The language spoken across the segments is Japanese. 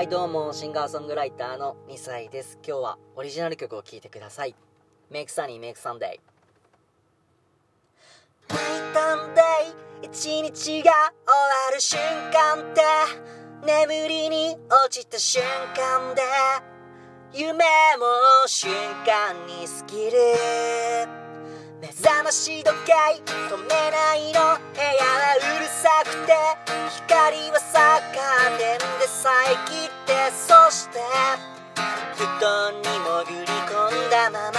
はいどうもシンガーソングライターの2歳です。今日はオリジナル曲を聴いてください。Make Sunny Make Sunday ナイタンデイ一日が終わる瞬間って眠りに落ちた瞬間で夢も瞬間にスキル目覚まし時計止めないの。部屋はうるさくて光はさカーテンで遮ってそして布団に潜り込んだまま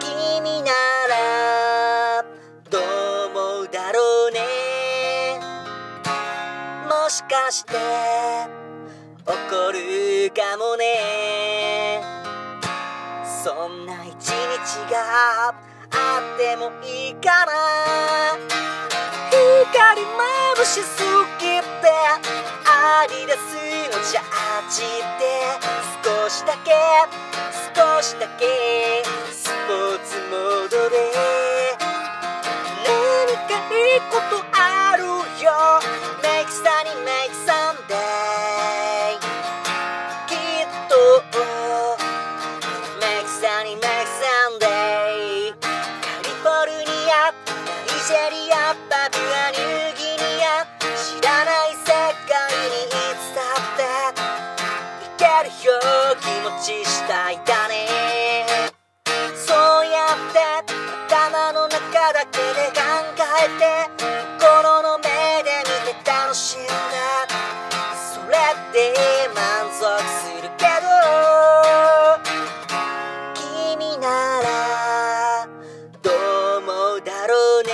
君ならどう思うだろうね。もしかして怒るかもね。そんな一日があってもいいかな。光眩しすぎアディダスのジャージで少しだけ少しだけ。スポーツモードで。何かいいことあるよ。Make sunny make Sunday きっと。Make sunny make Sunday カリフォルニアナイジェリアパプアニ気持ちしたいだね。そうやって頭の中だけで考えて心の目で見て楽しんだ。それで満足するけど君ならどう思うだろうね。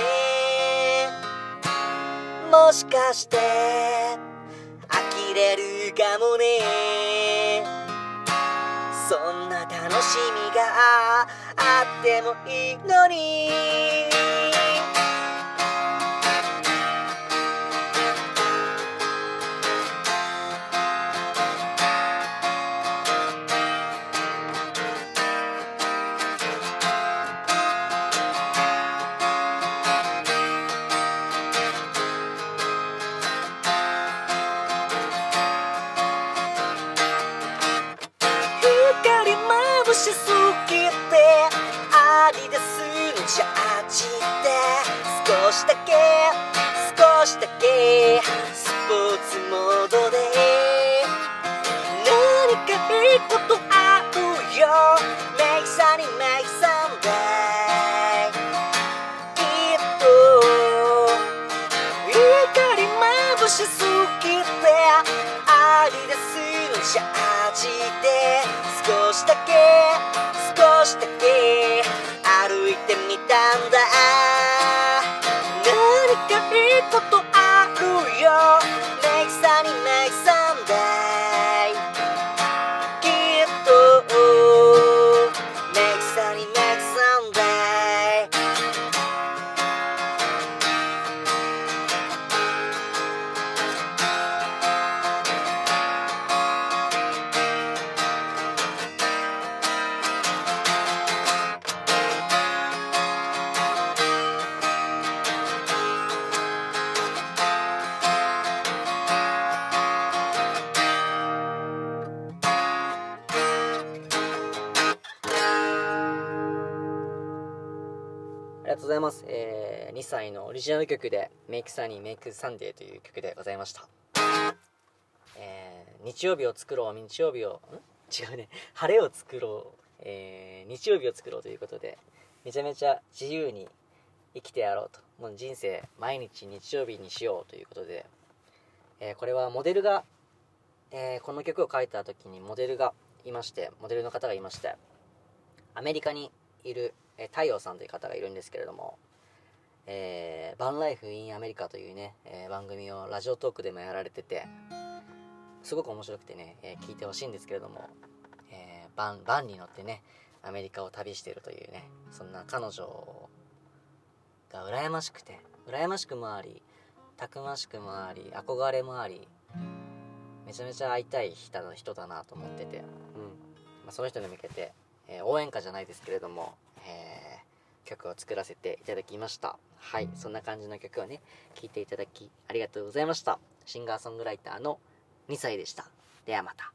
もしかして呆れるかもね。しみがあってもいいのにしすぎてアディダスのジャージで少しだけ少しだけスポーツモードで。何かいいことあるよ。Make sunny make Sunday きっと光眩しすぎてアディダスのジャージで少しだけ少しだけ歩いてみたんだ。何かいいことりがとうございます。えー、2歳のオリジナル曲で Make Sunny Make Sunday という曲でございました。えー、日曜日を作ろう、日曜日を、ん？違うね。晴れを作ろう、えー、日曜日を作ろうということで、めちゃめちゃ自由に生きてやろうと。もう人生、毎日日曜日にしようということで、えーこれはモデルが、えーこの曲を書いた時にモデルがいまして、モデルの方がいまして、アメリカにいる、えー太陽さんという方がいるんですけれども、えーバンライフ・イン・アメリカというね、えー番組をラジオトークでもやられてて、すごく面白くてね、えー聞いてほしいんですけれども、えーバン、バンに乗ってね、アメリカを旅しているというね、そんな彼女が羨ましくて、羨ましくもあり、たくましくもあり、憧れもあり、めちゃめちゃ会いたい人だ人だなと思ってて、うん。まあ、その人に向けて、えー応援歌じゃないですけれども、えー曲を作らせていただきました。はい、そんな感じの曲をね聴いていただきありがとうございました。シンガーソングライターの2歳でした。ではまた。